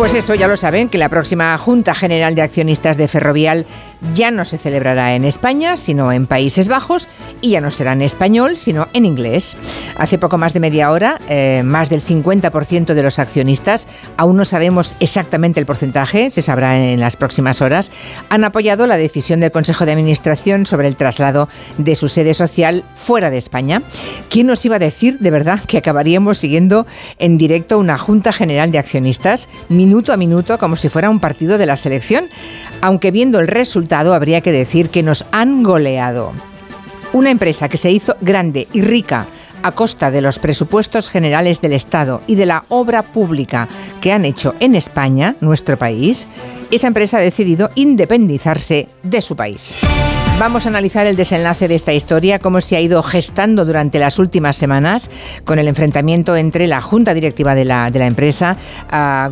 Pues eso ya lo saben, que la próxima Junta General de Accionistas de Ferrovial ya no se celebrará en España, sino en Países Bajos, y ya no será en español, sino en inglés. Hace poco más de media hora, eh, más del 50% de los accionistas, aún no sabemos exactamente el porcentaje, se sabrá en las próximas horas, han apoyado la decisión del Consejo de Administración sobre el traslado de su sede social fuera de España. ¿Quién nos iba a decir de verdad que acabaríamos siguiendo en directo una Junta General de Accionistas? Minuto a minuto como si fuera un partido de la selección, aunque viendo el resultado habría que decir que nos han goleado. Una empresa que se hizo grande y rica a costa de los presupuestos generales del Estado y de la obra pública que han hecho en España, nuestro país, esa empresa ha decidido independizarse de su país. Vamos a analizar el desenlace de esta historia, cómo se ha ido gestando durante las últimas semanas con el enfrentamiento entre la junta directiva de la, empresa,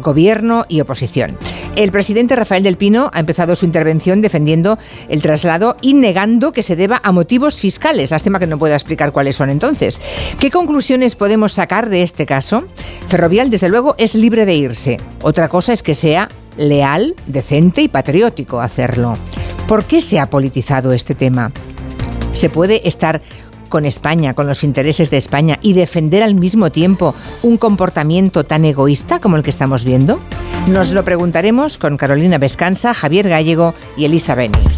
gobierno y oposición. El presidente Rafael del Pino ha empezado su intervención defendiendo el traslado y negando que se deba a motivos fiscales. Lástima que no pueda explicar cuáles son entonces. ¿Qué conclusiones podemos sacar de este caso? Ferrovial, desde luego, es libre de irse. Otra cosa es que sea leal, decente y patriótico hacerlo. ¿Por qué se ha politizado este tema? ¿Se puede estar con España, con los intereses de España y defender al mismo tiempo un comportamiento tan egoísta como el que estamos viendo? Nos lo preguntaremos con Carolina Vescanza, Javier Gallego y Elisa Beni.